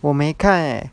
我没看诶